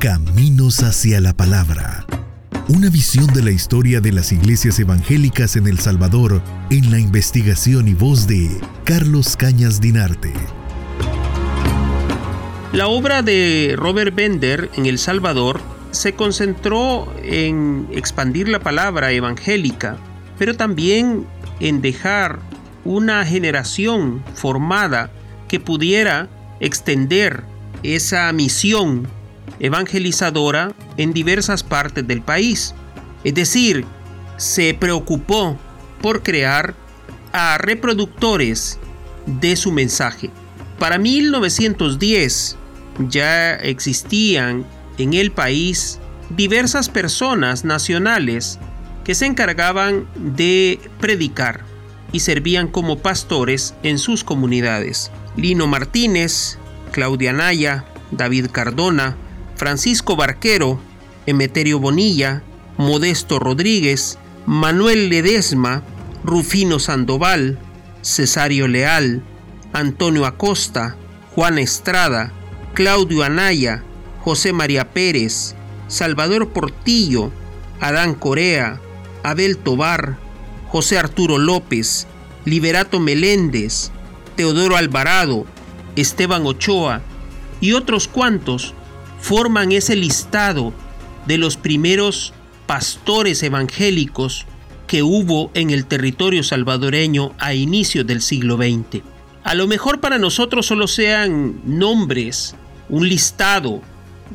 Caminos hacia la Palabra. Una visión de la historia de las iglesias evangélicas en El Salvador en la investigación y voz de Carlos Cañas Dinarte. La obra de Robert Bender en El Salvador se concentró en expandir la palabra evangélica, pero también en dejar una generación formada que pudiera extender esa misión evangelizadora en diversas partes del país. Es decir, se preocupó por crear a reproductores de su mensaje. Para 1910 ya existían en el país diversas personas nacionales que se encargaban de predicar y servían como pastores en sus comunidades. Lino Martínez, Claudia Naya, David Cardona, Francisco Barquero, Emeterio Bonilla, Modesto Rodríguez, Manuel Ledesma, Rufino Sandoval, Cesario Leal, Antonio Acosta, Juan Estrada, Claudio Anaya, José María Pérez, Salvador Portillo, Adán Corea, Abel Tobar, José Arturo López, Liberato Meléndez, Teodoro Alvarado, Esteban Ochoa y otros cuantos forman ese listado de los primeros pastores evangélicos que hubo en el territorio salvadoreño a inicios del siglo XX. A lo mejor para nosotros solo sean nombres, un listado,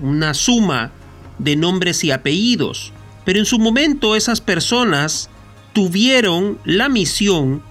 una suma de nombres y apellidos, pero en su momento esas personas tuvieron la misión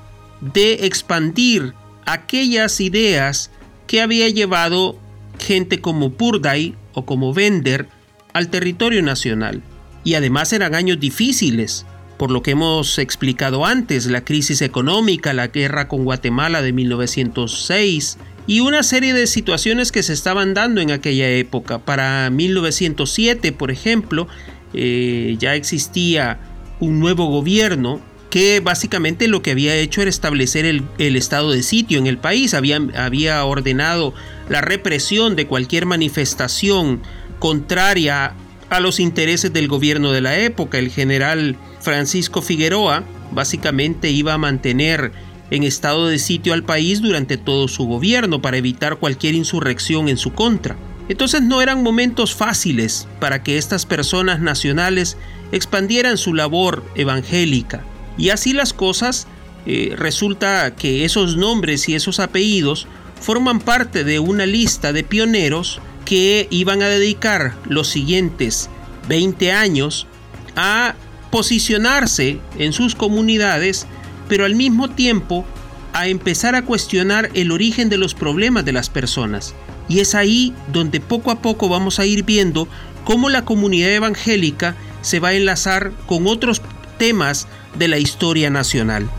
de expandir aquellas ideas que había llevado gente como Purday o como Bender al territorio nacional. Y además eran años difíciles, por lo que hemos explicado antes, la crisis económica, la guerra con Guatemala de 1906 y una serie de situaciones que se estaban dando en aquella época. Para 1907, por ejemplo, eh, ya existía un nuevo gobierno que básicamente lo que había hecho era establecer el, estado de sitio en el país, había, ordenado la represión de cualquier manifestación contraria a los intereses del gobierno de la época. El general Francisco Figueroa básicamente iba a mantener en estado de sitio al país durante todo su gobierno para evitar cualquier insurrección en su contra. Entonces no eran momentos fáciles para que estas personas nacionales expandieran su labor evangélica. Y así las cosas, eh, resulta que esos nombres y esos apellidos forman parte de una lista de pioneros que iban a dedicar los siguientes 20 años a posicionarse en sus comunidades, pero al mismo tiempo a empezar a cuestionar el origen de los problemas de las personas. Y es ahí donde poco a poco vamos a ir viendo cómo la comunidad evangélica se va a enlazar con otros temas de la historia nacional.